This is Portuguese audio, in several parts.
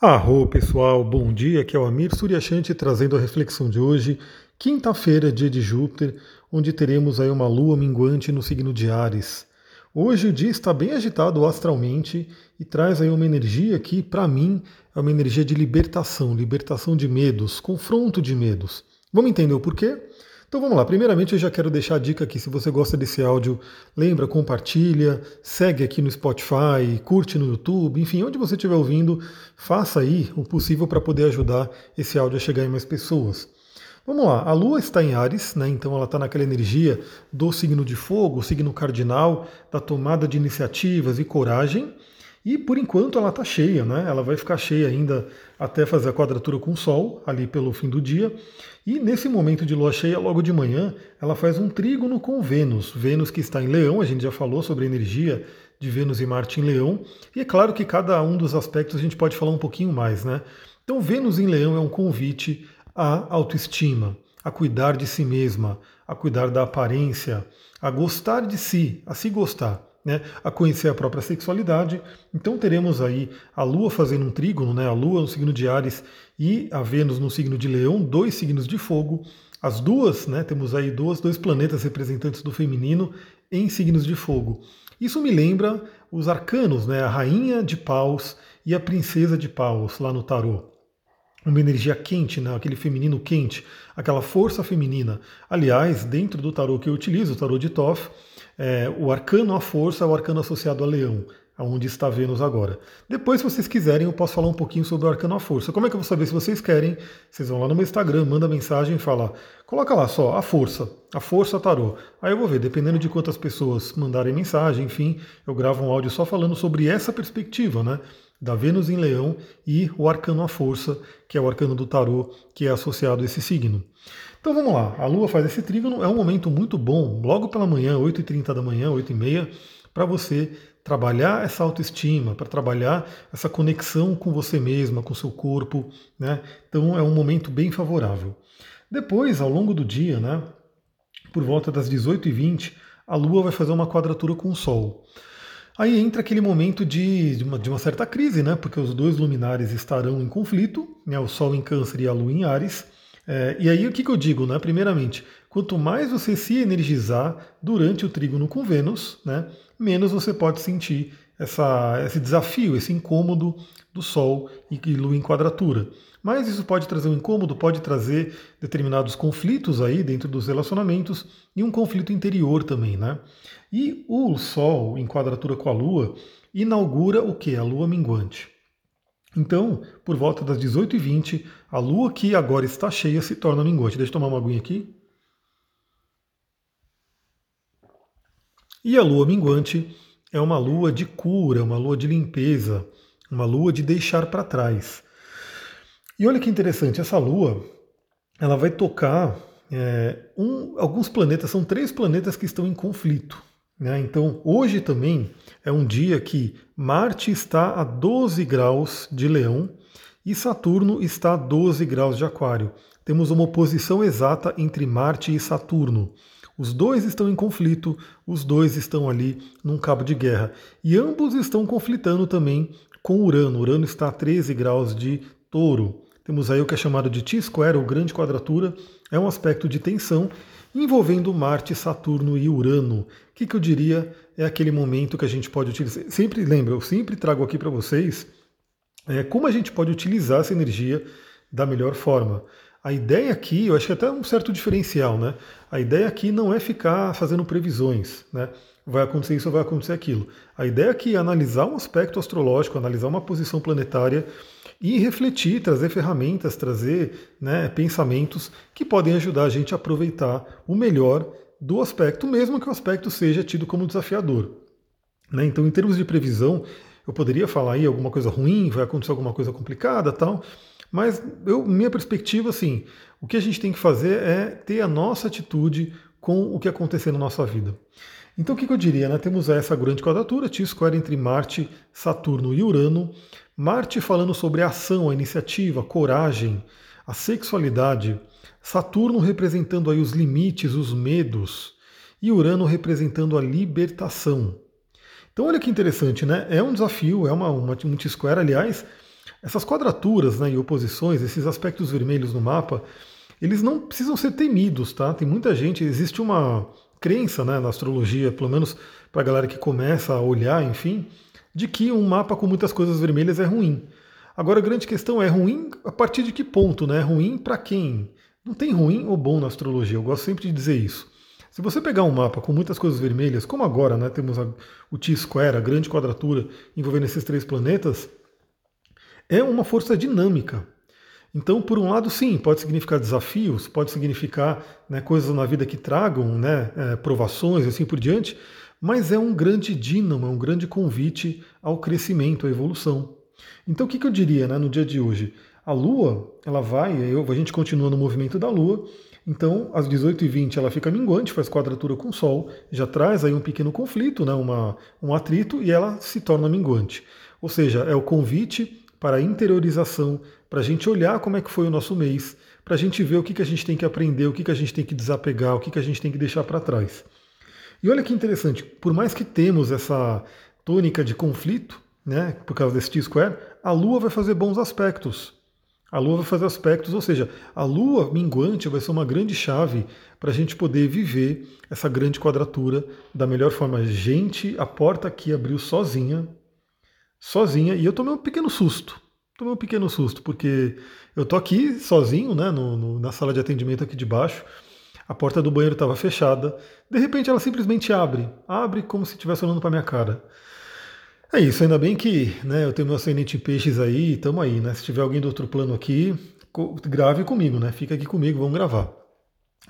Arro pessoal, bom dia, aqui é o Amir Suryashanti trazendo a reflexão de hoje, quinta-feira, dia de Júpiter, onde teremos aí uma lua minguante no signo de Ares. Hoje o dia está bem agitado astralmente e traz aí uma energia que, para mim, é uma energia de libertação, libertação de medos, confronto de medos. Vamos entender o porquê? Então vamos lá. Primeiramente eu já quero deixar a dica aqui, se você gosta desse áudio, lembra, compartilha, segue aqui no Spotify, curte no YouTube, enfim, onde você estiver ouvindo, faça aí o possível para poder ajudar esse áudio a chegar em mais pessoas. Vamos lá, a Lua está em Ares, né? então ela está naquela energia do signo de fogo, signo cardinal, da tomada de iniciativas e coragem. E por enquanto ela está cheia, né? Ela vai ficar cheia ainda até fazer a quadratura com o Sol, ali pelo fim do dia. E nesse momento de lua cheia, logo de manhã, ela faz um trígono com Vênus. Vênus que está em Leão, a gente já falou sobre a energia de Vênus e Marte em Leão. E é claro que cada um dos aspectos a gente pode falar um pouquinho mais, né? Então, Vênus em Leão é um convite à autoestima, a cuidar de si mesma, a cuidar da aparência, a gostar de si, a se gostar né, a conhecer a própria sexualidade. Então teremos aí a Lua fazendo um trígono, né, a Lua no signo de Ares e a Vênus no signo de Leão, dois signos de fogo. As duas, né, temos aí duas, dois planetas representantes do feminino em signos de fogo. Isso me lembra os arcanos, né, a Rainha de Paus e a Princesa de Paus lá no tarô uma energia quente, né? aquele feminino quente, aquela força feminina. Aliás, dentro do tarô que eu utilizo, o tarô de Toff, é, o arcano à força é o arcano associado a leão, aonde está Vênus agora. Depois, se vocês quiserem, eu posso falar um pouquinho sobre o arcano à força. Como é que eu vou saber se vocês querem? Vocês vão lá no meu Instagram, manda mensagem e fala, coloca lá só, a força, a força tarô. Aí eu vou ver, dependendo de quantas pessoas mandarem mensagem, enfim, eu gravo um áudio só falando sobre essa perspectiva, né? Da Vênus em Leão e o arcano à força, que é o arcano do tarô, que é associado a esse signo. Então vamos lá, a Lua faz esse trígono, é um momento muito bom, logo pela manhã, 8h30 da manhã, 8h30, para você trabalhar essa autoestima, para trabalhar essa conexão com você mesma, com seu corpo, né? Então é um momento bem favorável. Depois, ao longo do dia, né, por volta das 18h20, a Lua vai fazer uma quadratura com o Sol. Aí entra aquele momento de, de, uma, de uma certa crise, né? Porque os dois luminares estarão em conflito, né? o Sol em Câncer e a Lua em Ares. É, e aí o que, que eu digo, né? Primeiramente, quanto mais você se energizar durante o trígono com Vênus, né, menos você pode sentir essa, esse desafio, esse incômodo do Sol e Lua em quadratura. Mas isso pode trazer um incômodo, pode trazer determinados conflitos aí dentro dos relacionamentos e um conflito interior também, né? E o Sol em quadratura com a Lua inaugura o que? A Lua minguante. Então, por volta das 18h20, a Lua que agora está cheia se torna minguante. Deixa eu tomar uma aguinha aqui. E a Lua minguante é uma lua de cura, uma lua de limpeza, uma lua de deixar para trás. E olha que interessante, essa lua ela vai tocar é, um, alguns planetas, são três planetas que estão em conflito. Né? Então, hoje também é um dia que Marte está a 12 graus de Leão e Saturno está a 12 graus de Aquário. Temos uma oposição exata entre Marte e Saturno. Os dois estão em conflito, os dois estão ali num cabo de guerra. E ambos estão conflitando também com Urano. Urano está a 13 graus de touro. Temos aí o que é chamado de T-square, ou grande quadratura. É um aspecto de tensão envolvendo Marte, Saturno e Urano. O que, que eu diria é aquele momento que a gente pode utilizar. Sempre lembra, eu sempre trago aqui para vocês é, como a gente pode utilizar essa energia da melhor forma. A ideia aqui, eu acho que é até um certo diferencial, né? A ideia aqui não é ficar fazendo previsões, né? Vai acontecer isso vai acontecer aquilo. A ideia aqui é analisar um aspecto astrológico, analisar uma posição planetária e refletir, trazer ferramentas, trazer né, pensamentos que podem ajudar a gente a aproveitar o melhor do aspecto, mesmo que o aspecto seja tido como desafiador. Né? Então, em termos de previsão, eu poderia falar aí alguma coisa ruim, vai acontecer alguma coisa complicada tal, mas eu, minha perspectiva, assim, o que a gente tem que fazer é ter a nossa atitude com o que acontecer na nossa vida. Então o que, eu diria? Né? Temos essa grande quadratura, T-square entre Marte, Saturno e Urano. Marte falando sobre a ação, a iniciativa, a coragem, a sexualidade. Saturno representando aí os limites, os medos. E Urano representando a libertação. Então olha que interessante, né? É um desafio, é uma, uma um T-square, aliás, Essas quadraturas né, e oposições, esses aspectos vermelhos no mapa, eles não precisam ser temidos, tá? Tem muita gente, existe uma crença né, na astrologia, pelo menos para a galera que começa a olhar, enfim, de que um mapa com muitas coisas vermelhas é ruim. Agora a grande questão é ruim a partir de que ponto, né? Ruim para quem? Não tem ruim ou bom na astrologia, eu gosto sempre de dizer isso. Se você pegar um mapa com muitas coisas vermelhas, como agora, né, temos a, o T-square, a grande quadratura envolvendo esses três planetas, é uma força dinâmica. Então, por um lado, sim, pode significar desafios, pode significar né, coisas na vida que tragam né, é, provações e assim por diante, mas é um grande dínamo, é um grande convite ao crescimento, à evolução. Então, o que, que eu diria né, no dia de hoje? A Lua, ela vai, eu, a gente continua no movimento da Lua, então, às 18h20 ela fica minguante, faz quadratura com o Sol, já traz aí um pequeno conflito, né, uma, um atrito, e ela se torna minguante. Ou seja, é o convite para a interiorização, para a gente olhar como é que foi o nosso mês, para a gente ver o que, que a gente tem que aprender, o que, que a gente tem que desapegar, o que, que a gente tem que deixar para trás. E olha que interessante, por mais que temos essa tônica de conflito, né, por causa desse T-square, a Lua vai fazer bons aspectos. A Lua vai fazer aspectos, ou seja, a Lua minguante vai ser uma grande chave para a gente poder viver essa grande quadratura da melhor forma. Gente, a porta aqui abriu sozinha, sozinha, e eu tomei um pequeno susto. Tomei um pequeno susto, porque eu tô aqui sozinho, né, no, no, na sala de atendimento aqui de baixo. A porta do banheiro estava fechada. De repente ela simplesmente abre. Abre como se estivesse olhando para minha cara. É isso, ainda bem que né, eu tenho meu ascendente em peixes aí, estamos aí, né? Se tiver alguém do outro plano aqui, grave comigo, né? Fica aqui comigo, vamos gravar.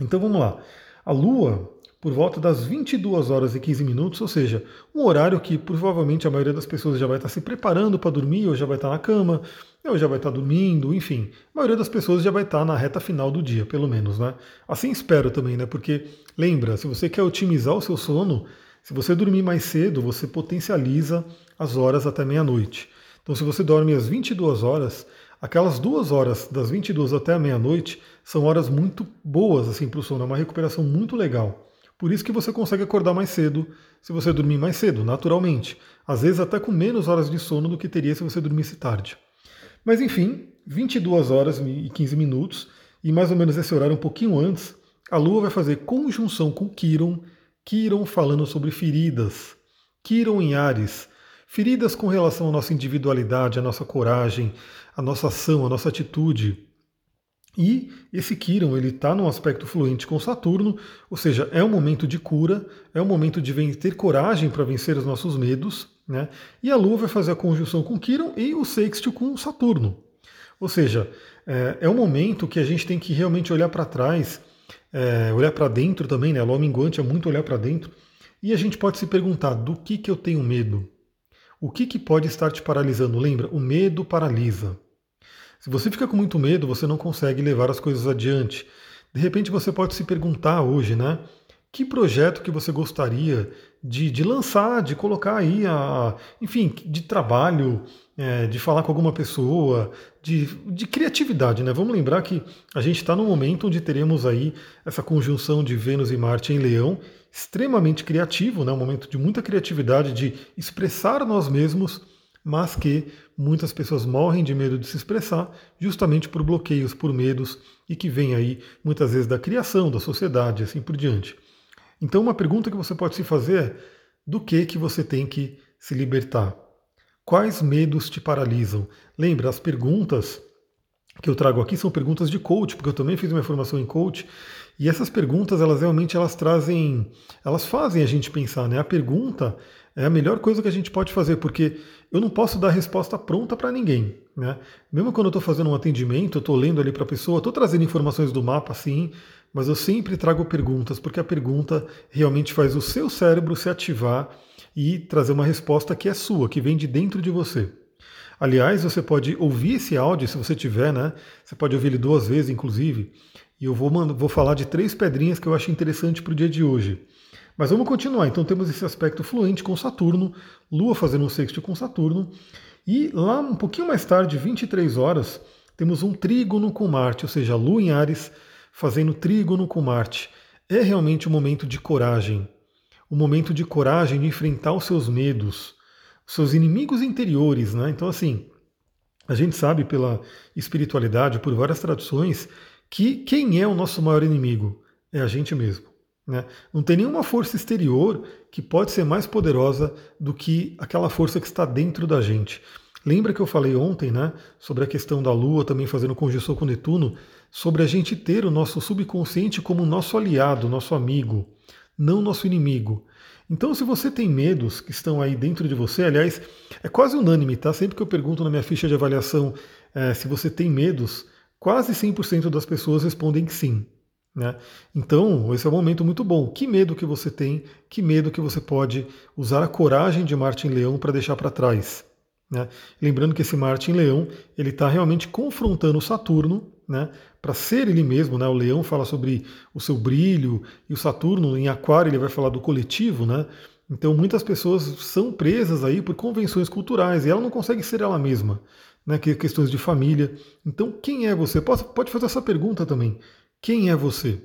Então vamos lá. A Lua, por volta das 22 horas e 15 minutos, ou seja, um horário que provavelmente a maioria das pessoas já vai estar se preparando para dormir, ou já vai estar na cama, ou já vai estar dormindo, enfim. A maioria das pessoas já vai estar na reta final do dia, pelo menos, né? Assim espero também, né? Porque lembra, se você quer otimizar o seu sono, se você dormir mais cedo, você potencializa as horas até meia-noite. Então, se você dorme às 22 horas, aquelas duas horas das 22 até a meia-noite são horas muito boas assim para o sono, é uma recuperação muito legal. Por isso que você consegue acordar mais cedo se você dormir mais cedo, naturalmente. Às vezes até com menos horas de sono do que teria se você dormisse tarde. Mas enfim, 22 horas e 15 minutos, e mais ou menos esse horário um pouquinho antes, a Lua vai fazer conjunção com Quiron Kiron falando sobre feridas, Kiron em Ares, feridas com relação à nossa individualidade, à nossa coragem, à nossa ação, à nossa atitude. E esse Kiron ele está num aspecto fluente com Saturno, ou seja, é um momento de cura, é um momento de ter coragem para vencer os nossos medos, né? E a Lua vai fazer a conjunção com Kiron e o sextil com Saturno. Ou seja, é, é um momento que a gente tem que realmente olhar para trás é, olhar para dentro também, né? A lua minguante é muito olhar para dentro. E a gente pode se perguntar: do que, que eu tenho medo? O que, que pode estar te paralisando? Lembra, o medo paralisa. Se você fica com muito medo, você não consegue levar as coisas adiante. De repente você pode se perguntar hoje, né? Que projeto que você gostaria de, de lançar, de colocar aí, a, enfim, de trabalho, é, de falar com alguma pessoa, de, de criatividade, né? Vamos lembrar que a gente está num momento onde teremos aí essa conjunção de Vênus e Marte em Leão, extremamente criativo, né? Um momento de muita criatividade, de expressar nós mesmos, mas que muitas pessoas morrem de medo de se expressar, justamente por bloqueios, por medos, e que vem aí muitas vezes da criação, da sociedade, assim por diante. Então, uma pergunta que você pode se fazer é: do que que você tem que se libertar? Quais medos te paralisam? Lembra, as perguntas que eu trago aqui são perguntas de coach, porque eu também fiz uma formação em coach, e essas perguntas, elas realmente elas trazem, elas fazem a gente pensar, né? A pergunta é a melhor coisa que a gente pode fazer, porque eu não posso dar resposta pronta para ninguém, né? Mesmo quando eu estou fazendo um atendimento, eu estou lendo ali para a pessoa, estou trazendo informações do mapa, sim, mas eu sempre trago perguntas, porque a pergunta realmente faz o seu cérebro se ativar e trazer uma resposta que é sua, que vem de dentro de você. Aliás, você pode ouvir esse áudio, se você tiver, né? Você pode ouvir ele duas vezes, inclusive. E eu vou, vou falar de três pedrinhas que eu acho interessante para o dia de hoje. Mas vamos continuar. Então temos esse aspecto fluente com Saturno, Lua fazendo um sexto com Saturno. E lá um pouquinho mais tarde, 23 horas, temos um trígono com Marte, ou seja, Lua em Ares fazendo trígono com Marte. É realmente um momento de coragem, um momento de coragem de enfrentar os seus medos, os seus inimigos interiores, né? Então, assim, A gente sabe pela espiritualidade, por várias tradições, que quem é o nosso maior inimigo? É a gente mesmo. Né? Não tem nenhuma força exterior que pode ser mais poderosa do que aquela força que está dentro da gente. Lembra que eu falei ontem né, sobre a questão da Lua também fazendo conjunção com Netuno? Sobre a gente ter o nosso subconsciente como nosso aliado, nosso amigo, não nosso inimigo. Então, se você tem medos que estão aí dentro de você, aliás, é quase unânime, tá? Sempre que eu pergunto na minha ficha de avaliação é, se você tem medos, quase 100% das pessoas respondem que sim. Né? Então, esse é um momento muito bom. Que medo que você tem, que medo que você pode usar a coragem de Marte em Leão para deixar para trás. Né? Lembrando que esse Marte em Leão ele está realmente confrontando Saturno né, para ser ele mesmo. Né? O Leão fala sobre o seu brilho e o Saturno em Aquário ele vai falar do coletivo. Né? Então muitas pessoas são presas aí por convenções culturais e ela não consegue ser ela mesma. Né, que questões de família. Então, quem é você? Pode fazer essa pergunta também. Quem é você?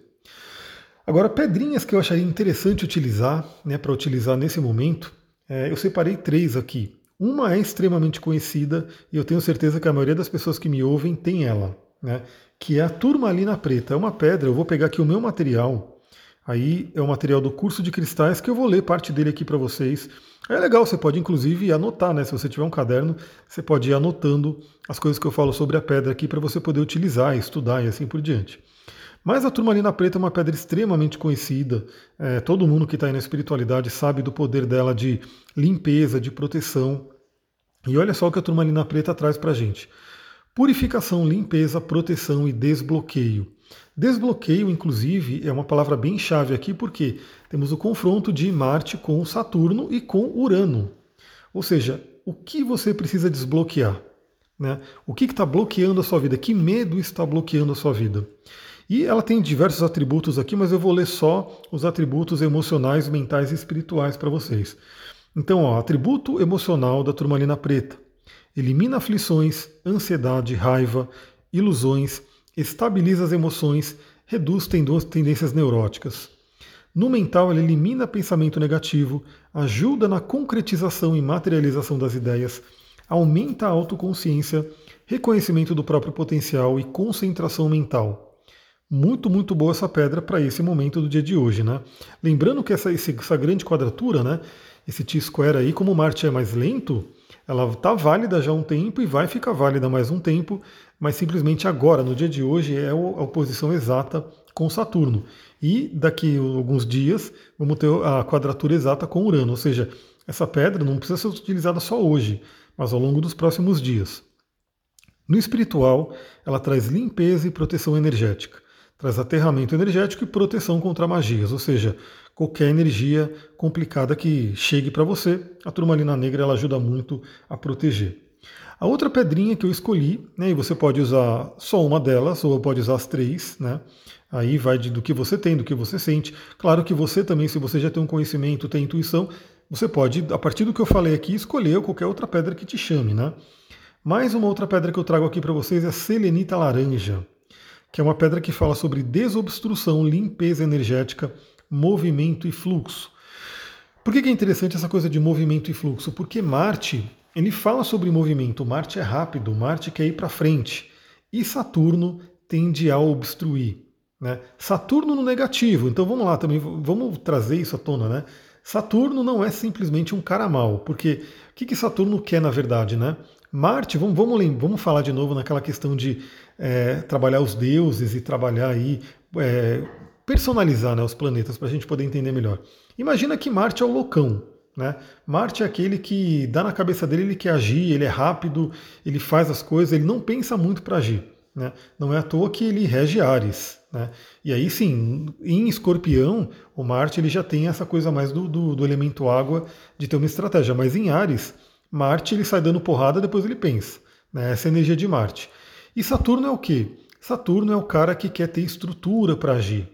Agora, pedrinhas que eu acharia interessante utilizar, né, para utilizar nesse momento, é, eu separei três aqui. Uma é extremamente conhecida e eu tenho certeza que a maioria das pessoas que me ouvem tem ela, né, que é a turmalina preta. É uma pedra, eu vou pegar aqui o meu material, aí é o material do curso de cristais que eu vou ler parte dele aqui para vocês. É legal, você pode inclusive anotar, né? Se você tiver um caderno, você pode ir anotando as coisas que eu falo sobre a pedra aqui para você poder utilizar, estudar e assim por diante. Mas a turmalina preta é uma pedra extremamente conhecida. É, todo mundo que está aí na espiritualidade sabe do poder dela de limpeza, de proteção. E olha só o que a turmalina preta traz para a gente: purificação, limpeza, proteção e desbloqueio. Desbloqueio, inclusive, é uma palavra bem chave aqui porque temos o confronto de Marte com Saturno e com Urano. Ou seja, o que você precisa desbloquear? Né? O que está bloqueando a sua vida? Que medo está bloqueando a sua vida? E ela tem diversos atributos aqui, mas eu vou ler só os atributos emocionais, mentais e espirituais para vocês. Então, ó, atributo emocional da turmalina preta. Elimina aflições, ansiedade, raiva, ilusões, estabiliza as emoções, reduz tendências neuróticas. No mental, ela elimina pensamento negativo, ajuda na concretização e materialização das ideias, aumenta a autoconsciência, reconhecimento do próprio potencial e concentração mental. Muito, muito boa essa pedra para esse momento do dia de hoje, né? Lembrando que essa, essa grande quadratura, né? Esse T-square aí, como Marte é mais lento, ela está válida já há um tempo e vai ficar válida mais um tempo, mas simplesmente agora, no dia de hoje, é a oposição exata com Saturno. E daqui a alguns dias vamos ter a quadratura exata com Urano, ou seja, essa pedra não precisa ser utilizada só hoje, mas ao longo dos próximos dias. No espiritual, ela traz limpeza e proteção energética traz aterramento energético e proteção contra magias, ou seja, qualquer energia complicada que chegue para você, a turmalina negra ela ajuda muito a proteger. A outra pedrinha que eu escolhi, né, e você pode usar só uma delas, ou pode usar as três, né? Aí vai de, do que você tem, do que você sente. Claro que você também, se você já tem um conhecimento, tem intuição, você pode, a partir do que eu falei aqui, escolher qualquer outra pedra que te chame, né? Mais uma outra pedra que eu trago aqui para vocês é a selenita laranja que é uma pedra que fala sobre desobstrução, limpeza energética, movimento e fluxo. Por que é interessante essa coisa de movimento e fluxo? Porque Marte, ele fala sobre movimento, Marte é rápido, Marte quer ir para frente, e Saturno tende a obstruir. Né? Saturno no negativo, então vamos lá também, vamos trazer isso à tona, né? Saturno não é simplesmente um cara mal, porque o que, que Saturno quer na verdade, né? Marte, vamos, vamos, vamos falar de novo naquela questão de é, trabalhar os deuses e trabalhar aí, é, personalizar né, os planetas para a gente poder entender melhor. Imagina que Marte é o loucão. Né? Marte é aquele que dá na cabeça dele, ele quer agir, ele é rápido, ele faz as coisas, ele não pensa muito para agir. Né? Não é à toa que ele rege Ares. Né? E aí sim, em escorpião, o Marte ele já tem essa coisa mais do, do, do elemento água de ter uma estratégia, mas em Ares Marte ele sai dando porrada, depois ele pensa. Né? Essa é a energia de Marte. E Saturno é o quê? Saturno é o cara que quer ter estrutura para agir,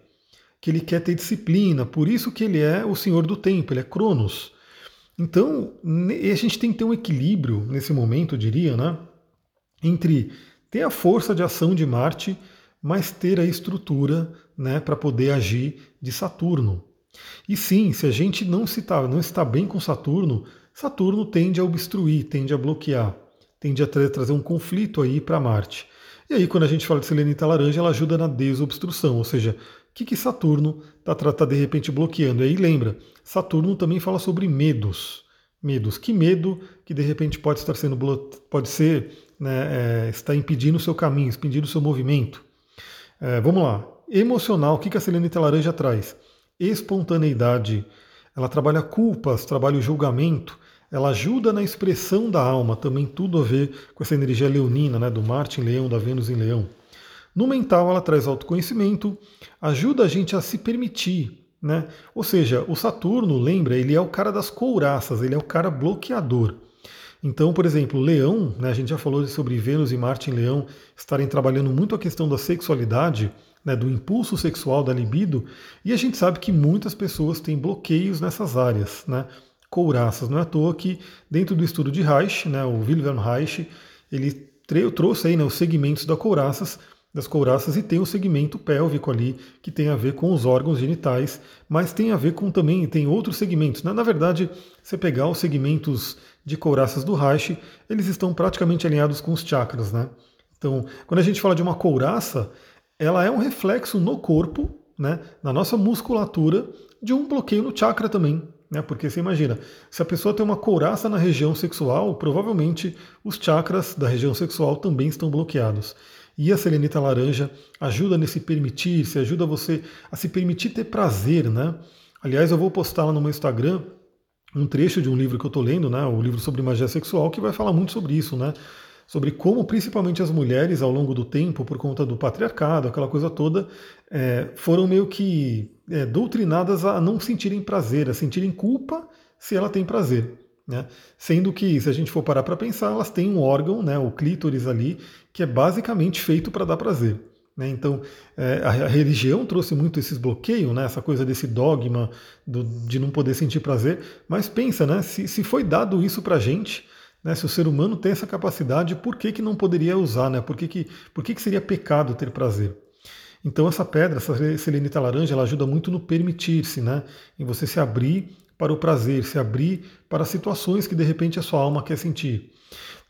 que ele quer ter disciplina, por isso que ele é o senhor do tempo, ele é Cronos. Então, a gente tem que ter um equilíbrio nesse momento, eu diria, né? entre ter a força de ação de Marte, mas ter a estrutura né, para poder agir de Saturno. E sim, se a gente não, se tá, não está bem com Saturno, Saturno tende a obstruir, tende a bloquear, tende a tra trazer um conflito aí para Marte. E aí, quando a gente fala de selenita laranja, ela ajuda na desobstrução, ou seja, o que, que Saturno está tá, de repente bloqueando? E aí lembra, Saturno também fala sobre medos. Medos. Que medo que de repente pode estar sendo pode ser, né, é, está impedindo o seu caminho, impedindo o seu movimento. É, vamos lá. Emocional, o que, que a selenita laranja traz? Espontaneidade. Ela trabalha culpas, trabalha o julgamento, ela ajuda na expressão da alma, também tudo a ver com essa energia leonina, né, do Marte em Leão, da Vênus em Leão. No mental, ela traz autoconhecimento, ajuda a gente a se permitir, né? Ou seja, o Saturno, lembra, ele é o cara das couraças, ele é o cara bloqueador. Então, por exemplo, Leão, né, a gente já falou sobre Vênus e Marte em Leão estarem trabalhando muito a questão da sexualidade, né, do impulso sexual, da libido, e a gente sabe que muitas pessoas têm bloqueios nessas áreas. Né? Couraças. Não é à toa que dentro do estudo de Reich, né, o Wilhelm Reich, ele trouxe aí né, os segmentos da couraças, das couraças e tem o segmento pélvico ali que tem a ver com os órgãos genitais, mas tem a ver com também tem outros segmentos. Né? Na verdade, você pegar os segmentos de couraças do Reich, eles estão praticamente alinhados com os chakras, né? Então, quando a gente fala de uma couraça, ela é um reflexo no corpo, né, na nossa musculatura, de um bloqueio no chakra também. Né? Porque você imagina, se a pessoa tem uma couraça na região sexual, provavelmente os chakras da região sexual também estão bloqueados. E a selenita laranja ajuda nesse permitir, se ajuda você a se permitir ter prazer, né? Aliás, eu vou postar lá no meu Instagram um trecho de um livro que eu estou lendo, né? O livro sobre magia sexual, que vai falar muito sobre isso, né? sobre como principalmente as mulheres ao longo do tempo, por conta do patriarcado, aquela coisa toda, é, foram meio que é, doutrinadas a não sentirem prazer, a sentirem culpa se ela tem prazer. Né? Sendo que, se a gente for parar para pensar, elas têm um órgão, né, o clítoris ali, que é basicamente feito para dar prazer. Né? Então, é, a, a, religião trouxe muito esses bloqueios, né? essa coisa desse dogma do, de não poder sentir prazer. Mas pensa, né? se, se foi dado isso para a gente, né, se o ser humano tem essa capacidade, por que, que não poderia usar? Né? Por, que, que, por que, que seria pecado ter prazer? Então essa pedra, essa selenita laranja, ela ajuda muito no permitir-se, né? em você se abrir para o prazer, se abrir para situações que de repente a sua alma quer sentir.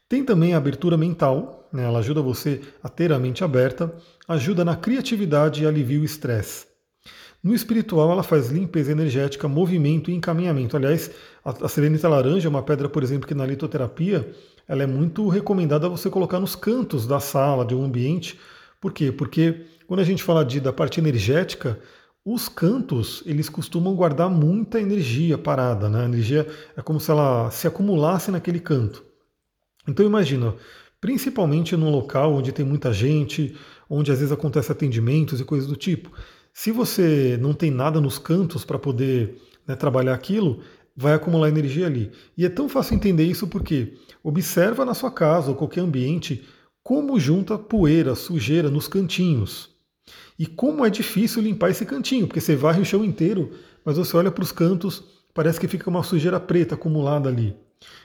Tem também a abertura mental, né? ela ajuda você a ter a mente aberta, ajuda na criatividade e alivia o estresse. No espiritual, ela faz limpeza energética, movimento e encaminhamento. Aliás, a, a selenita laranja é uma pedra, por exemplo, que na litoterapia ela é muito recomendada você colocar nos cantos da sala, de um ambiente. Por quê? Porque quando a gente fala de, da parte energética, os cantos eles costumam guardar muita energia parada, né? A energia é como se ela se acumulasse naquele canto. Então imagina, principalmente num local onde tem muita gente, onde às vezes acontece atendimentos e coisas do tipo. Se você não tem nada nos cantos para poder né, trabalhar aquilo, vai acumular energia ali. E é tão fácil entender isso porque observa na sua casa ou qualquer ambiente como junta poeira, sujeira nos cantinhos. E como é difícil limpar esse cantinho, porque você varre o chão inteiro, mas você olha para os cantos, parece que fica uma sujeira preta acumulada ali.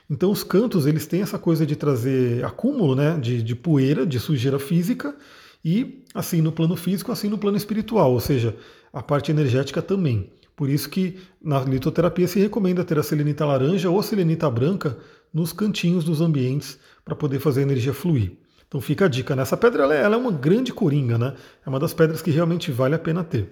Então os cantos eles têm essa coisa de trazer acúmulo né, de, de poeira, de sujeira física, e assim no plano físico, assim no plano espiritual, ou seja, a parte energética também. Por isso que na litoterapia se recomenda ter a selenita laranja ou selenita branca nos cantinhos dos ambientes para poder fazer a energia fluir. Então fica a dica, né? Essa pedra ela é, ela é uma grande coringa, né? É uma das pedras que realmente vale a pena ter.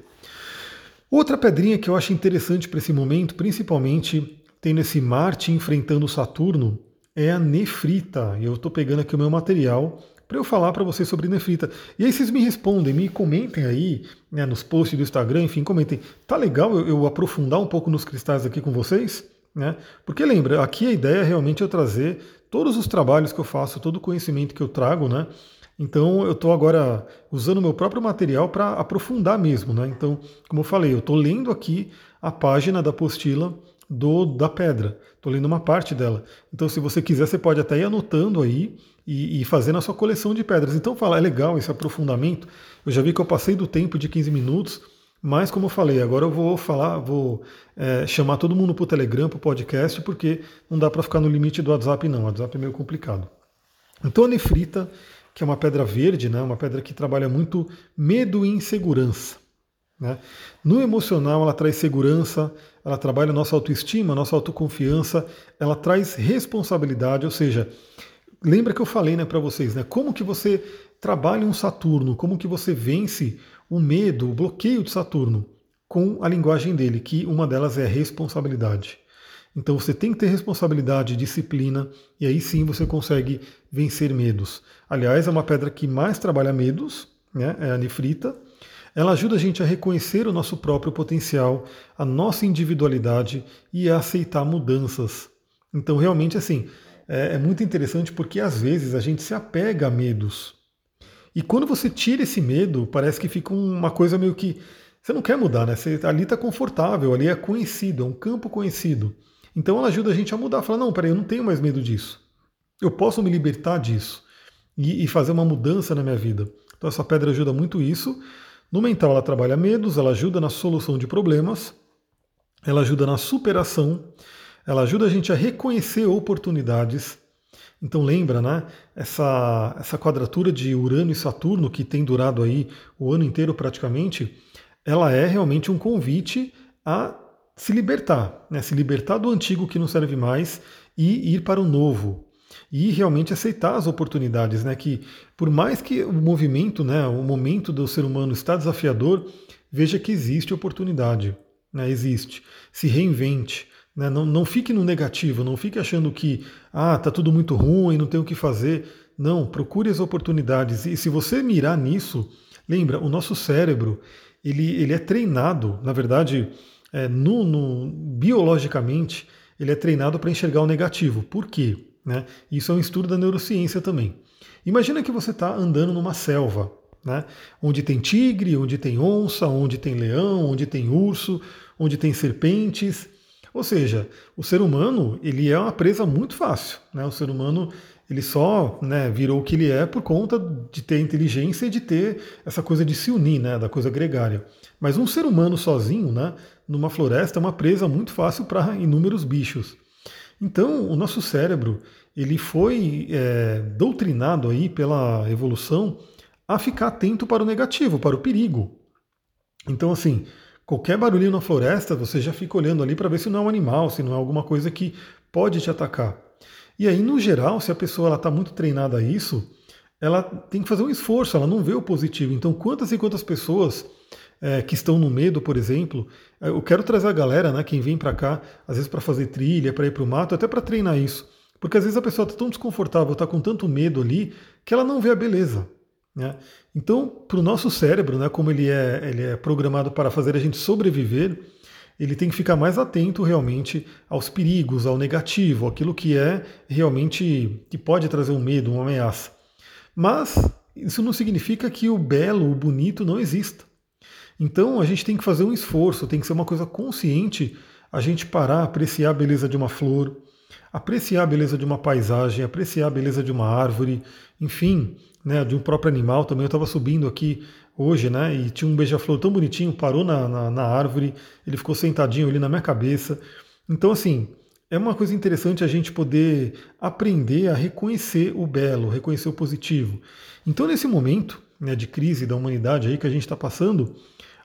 Outra pedrinha que eu acho interessante para esse momento, principalmente tendo esse Marte enfrentando Saturno, é a nefrita. Eu estou pegando aqui o meu material para eu falar para vocês sobre nefrita. E aí vocês me respondem, me comentem aí, né, nos posts do Instagram, enfim, comentem. Tá legal eu, eu aprofundar um pouco nos cristais aqui com vocês? Né? Porque lembra, aqui a ideia é realmente eu trazer todos os trabalhos que eu faço, todo o conhecimento que eu trago, né? Então eu estou agora usando meu próprio material para aprofundar mesmo, né? Então, como eu falei, eu estou lendo aqui a página da apostila do da pedra. Estou lendo uma parte dela. Então, se você quiser, você pode até ir anotando aí e, e fazendo a sua coleção de pedras. Então, fala, é legal esse aprofundamento. Eu já vi que eu passei do tempo de 15 minutos, mas como eu falei, agora eu vou falar, vou é, chamar todo mundo para o Telegram, para o podcast, porque não dá para ficar no limite do WhatsApp, não. O WhatsApp é meio complicado. Então, a nefrita, que é uma pedra verde, né, uma pedra que trabalha muito medo e insegurança. Né? No emocional, ela traz segurança, ela trabalha nossa autoestima, nossa autoconfiança, ela traz responsabilidade, ou seja, lembra que eu falei né, para vocês, né? Como que você trabalha um Saturno, como que você vence o medo, o bloqueio de Saturno com a linguagem dele, que uma delas é responsabilidade. Então você tem que ter responsabilidade, disciplina, e aí sim você consegue vencer medos. Aliás, é uma pedra que mais trabalha medos, né? é a nefrita. Ela ajuda a gente a reconhecer o nosso próprio potencial, a nossa individualidade e a aceitar mudanças. Então, realmente, assim, é, é muito interessante porque às vezes a gente se apega a medos. E quando você tira esse medo, parece que fica uma coisa meio que. Você não quer mudar, né? Você, ali está confortável, ali é conhecido, é um campo conhecido. Então ela ajuda a gente a mudar, falar, não, peraí, eu não tenho mais medo disso. Eu posso me libertar disso e, e fazer uma mudança na minha vida. Então essa pedra ajuda muito isso. No mental ela trabalha medos, ela ajuda na solução de problemas, ela ajuda na superação, ela ajuda a gente a reconhecer oportunidades. Então lembra, né? Essa, essa quadratura de Urano e Saturno que tem durado aí o ano inteiro praticamente, ela é realmente um convite a se libertar, né? se libertar do antigo que não serve mais e ir para o novo. E realmente aceitar as oportunidades, né? Que por mais que o movimento, né, o momento do ser humano está desafiador, veja que existe oportunidade, né? Existe. Se reinvente. Né? Não, não fique no negativo, não fique achando que ah, tá tudo muito ruim, não tem o que fazer. Não, procure as oportunidades. E se você mirar nisso, lembra, o nosso cérebro ele, ele é treinado, na verdade, é, no, no, biologicamente, ele é treinado para enxergar o negativo. Por quê? Né? Isso é um estudo da neurociência também. Imagina que você está andando numa selva, né? onde tem tigre, onde tem onça, onde tem leão, onde tem urso, onde tem serpentes. Ou seja, o ser humano ele é uma presa muito fácil. Né? O ser humano ele só né, virou o que ele é por conta de ter inteligência e de ter essa coisa de se unir, né, da coisa gregária. Mas um ser humano sozinho, né, numa floresta, é uma presa muito fácil para inúmeros bichos. Então, o nosso cérebro ele foi é, doutrinado aí pela evolução a ficar atento para o negativo, para o perigo. Então, assim, qualquer barulhinho na floresta, você já fica olhando ali para ver se não é um animal, se não é alguma coisa que pode te atacar. E aí, no geral, se a pessoa está muito treinada a isso, ela tem que fazer um esforço, ela não vê o positivo. Então, quantas e quantas pessoas é, que estão no medo, por exemplo, é, eu quero trazer a galera, né, quem vem para cá, às vezes para fazer trilha, para ir para o mato, até para treinar isso. Porque às vezes a pessoa está tão desconfortável, está com tanto medo ali, que ela não vê a beleza. Né? Então, para o nosso cérebro, né, como ele é, ele é programado para fazer a gente sobreviver, ele tem que ficar mais atento realmente aos perigos, ao negativo, aquilo que é realmente que pode trazer um medo, uma ameaça. Mas isso não significa que o belo, o bonito não exista. Então a gente tem que fazer um esforço, tem que ser uma coisa consciente a gente parar, apreciar a beleza de uma flor, apreciar a beleza de uma paisagem, apreciar a beleza de uma árvore, enfim, né, de um próprio animal também. Eu estava subindo aqui hoje, né? E tinha um beija-flor tão bonitinho, parou na, na, na, árvore, ele ficou sentadinho ali na minha cabeça. Então, assim, é uma coisa interessante a gente poder aprender a reconhecer o belo, reconhecer o positivo. Então, nesse momento né, de crise da humanidade aí que a gente está passando,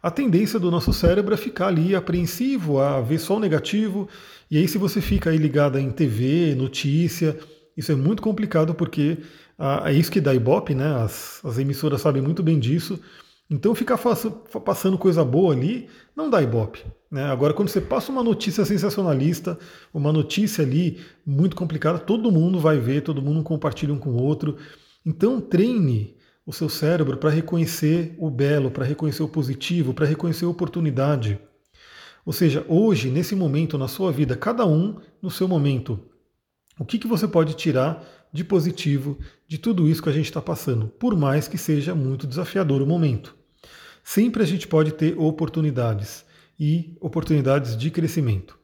a tendência do nosso cérebro é ficar ali apreensivo, a ver só o negativo. E aí, se você fica aí ligado em TV, notícia, isso é muito complicado porque ah, é isso que dá Ibope, né? As, as emissoras sabem muito bem disso. Então ficar passando coisa boa ali não dá ibope. Né? Agora, quando você passa uma notícia sensacionalista, uma notícia ali muito complicada, todo mundo vai ver, todo mundo compartilha um com o outro. Então treine o seu cérebro para reconhecer o belo, para reconhecer o positivo, para reconhecer a oportunidade. Ou seja, hoje, nesse momento na sua vida, cada um no seu momento, o que, que você pode tirar de positivo de tudo isso que a gente está passando, por mais que seja muito desafiador o momento. Sempre a gente pode ter oportunidades e oportunidades de crescimento.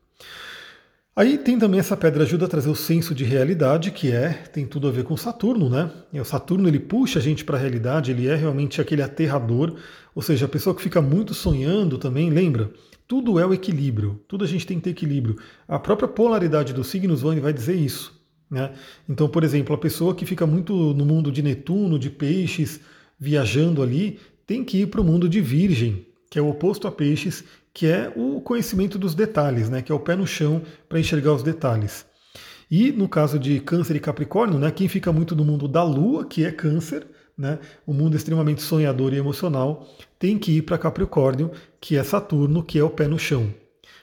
Aí tem também essa pedra ajuda a trazer o senso de realidade, que é tem tudo a ver com Saturno, né? E o Saturno ele puxa a gente para a realidade, ele é realmente aquele aterrador, ou seja, a pessoa que fica muito sonhando também, lembra? Tudo é o equilíbrio, tudo a gente tem que ter equilíbrio. A própria polaridade dos signos vai dizer isso. Né? Então, por exemplo, a pessoa que fica muito no mundo de Netuno, de peixes, viajando ali, tem que ir para o mundo de Virgem, que é o oposto a peixes, que é o conhecimento dos detalhes, né? que é o pé no chão para enxergar os detalhes. E no caso de Câncer e Capricórnio, né, quem fica muito no mundo da Lua, que é Câncer, né, o mundo extremamente sonhador e emocional, tem que ir para Capricórnio, que é Saturno, que é o pé no chão.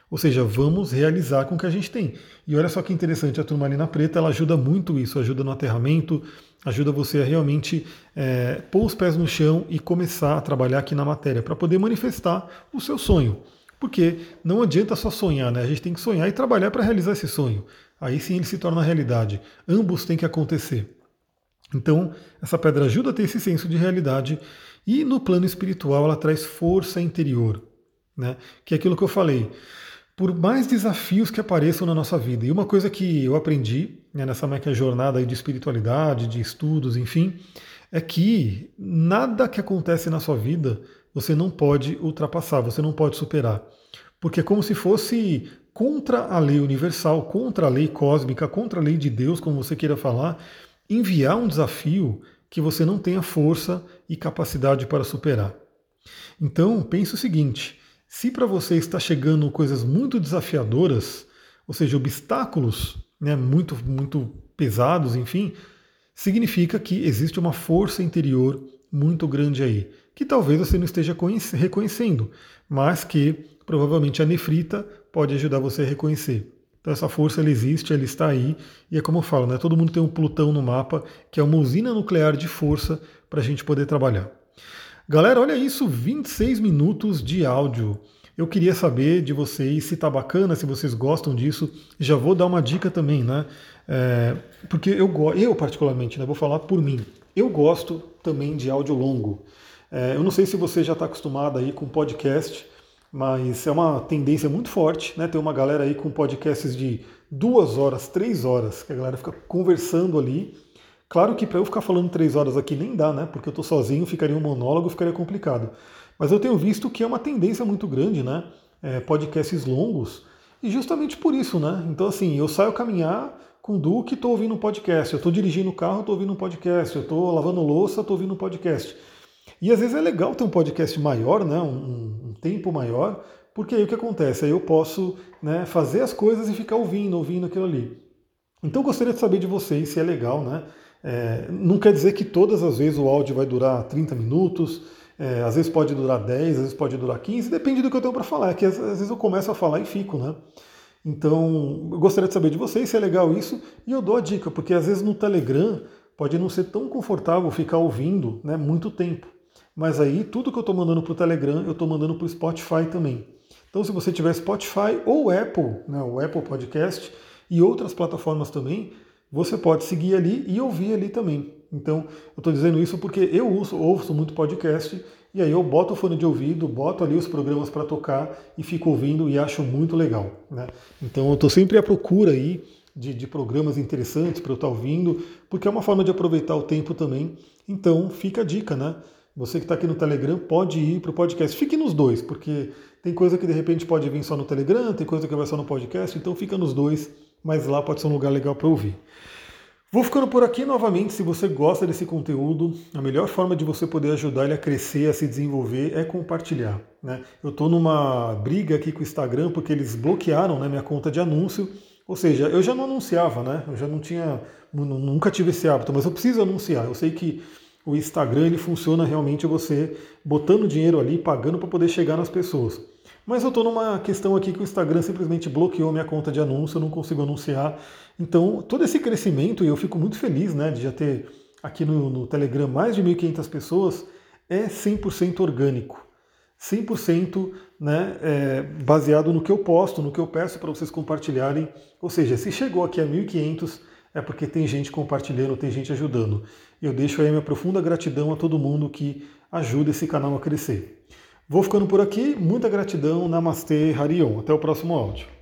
Ou seja, vamos realizar com o que a gente tem. E olha só que interessante, a turmalina preta ela ajuda muito isso, ajuda no aterramento, ajuda você a realmente é, pôr os pés no chão e começar a trabalhar aqui na matéria, para poder manifestar o seu sonho. Porque não adianta só sonhar, né? A gente tem que sonhar e trabalhar para realizar esse sonho. Aí sim ele se torna realidade. Ambos têm que acontecer. Então, essa pedra ajuda a ter esse senso de realidade e no plano espiritual ela traz força interior, né? Que é aquilo que eu falei por mais desafios que apareçam na nossa vida. E uma coisa que eu aprendi né, nessa minha jornada de espiritualidade, de estudos, enfim, é que nada que acontece na sua vida você não pode ultrapassar, você não pode superar. Porque é como se fosse contra a lei universal, contra a lei cósmica, contra a lei de Deus, como você queira falar, enviar um desafio que você não tenha força e capacidade para superar. Então, pense o seguinte: se para você está chegando coisas muito desafiadoras, ou seja, obstáculos né, muito, muito pesados, enfim, significa que existe uma força interior muito grande aí, que talvez você não esteja reconhecendo, mas que provavelmente a nefrita pode ajudar você a reconhecer. Então essa força ela existe, ela está aí, e é como eu falo, né, todo mundo tem um Plutão no mapa, que é uma usina nuclear de força para a gente poder trabalhar. Galera, olha isso, 26 minutos de áudio. Eu queria saber de vocês se tá bacana, se vocês gostam disso. Já vou dar uma dica também, né? É, porque eu, eu particularmente, né, vou falar por mim. Eu gosto também de áudio longo. É, eu não sei se você já está acostumado aí com podcast, mas é uma tendência muito forte, né? Tem uma galera aí com podcasts de duas horas, três horas, que a galera fica conversando ali Claro que para eu ficar falando três horas aqui nem dá, né? Porque eu estou sozinho, ficaria um monólogo, ficaria complicado. Mas eu tenho visto que é uma tendência muito grande, né? É, podcasts longos, e justamente por isso, né? Então, assim, eu saio caminhar com o Duque, estou ouvindo um podcast. Eu estou dirigindo o carro, estou ouvindo um podcast. Eu estou lavando louça, estou ouvindo um podcast. E às vezes é legal ter um podcast maior, né? Um, um tempo maior, porque aí o que acontece? Aí eu posso né, fazer as coisas e ficar ouvindo, ouvindo aquilo ali. Então gostaria de saber de vocês se é legal, né? É, não quer dizer que todas as vezes o áudio vai durar 30 minutos, é, às vezes pode durar 10, às vezes pode durar 15, depende do que eu tenho para falar, é que às, às, vezes eu começo a falar e fico, né? Então, eu gostaria de saber de vocês se é legal isso, e eu dou a dica, porque às vezes no Telegram pode não ser tão confortável ficar ouvindo né, muito tempo. Mas aí, tudo que eu estou mandando para o Telegram, eu estou mandando para o Spotify também. Então, se você tiver Spotify ou Apple, né, o Apple Podcast e outras plataformas também, você pode seguir ali e ouvir ali também. Então, eu estou dizendo isso porque eu ouço, ouço muito podcast e aí eu boto o fone de ouvido, boto ali os programas para tocar e fico ouvindo e acho muito legal. Né? Então, eu estou sempre à procura aí de, de programas interessantes para eu estar tá ouvindo, porque é uma forma de aproveitar o tempo também. Então, fica a dica, né? Você que está aqui no Telegram pode ir para o podcast. Fique nos dois, porque tem coisa que de repente pode vir só no Telegram, tem coisa que vai só no podcast, então fica nos dois mas lá pode ser um lugar legal para ouvir. Vou ficando por aqui novamente. Se você gosta desse conteúdo, a melhor forma de você poder ajudar ele a crescer, a se desenvolver, é compartilhar. Né? Eu estou numa briga aqui com o Instagram porque eles bloquearam né, minha conta de anúncio. Ou seja, eu já não anunciava, né? Eu já não tinha, nunca tive esse hábito, mas eu preciso anunciar. Eu sei que o Instagram ele funciona realmente você botando dinheiro ali, pagando para poder chegar nas pessoas. Mas eu estou numa questão aqui que o Instagram simplesmente bloqueou minha conta de anúncio, eu não consigo anunciar. Então, todo esse crescimento, e eu fico muito feliz né, de já ter aqui no, no Telegram mais de 1.500 pessoas, é 100% orgânico. 100% né, é, baseado no que eu posto, no que eu peço para vocês compartilharem. Ou seja, se chegou aqui a 1.500 é porque tem gente compartilhando, tem gente ajudando. Eu deixo aí minha profunda gratidão a todo mundo que ajuda esse canal a crescer. Vou ficando por aqui. Muita gratidão. Namastê, Harion. Até o próximo áudio.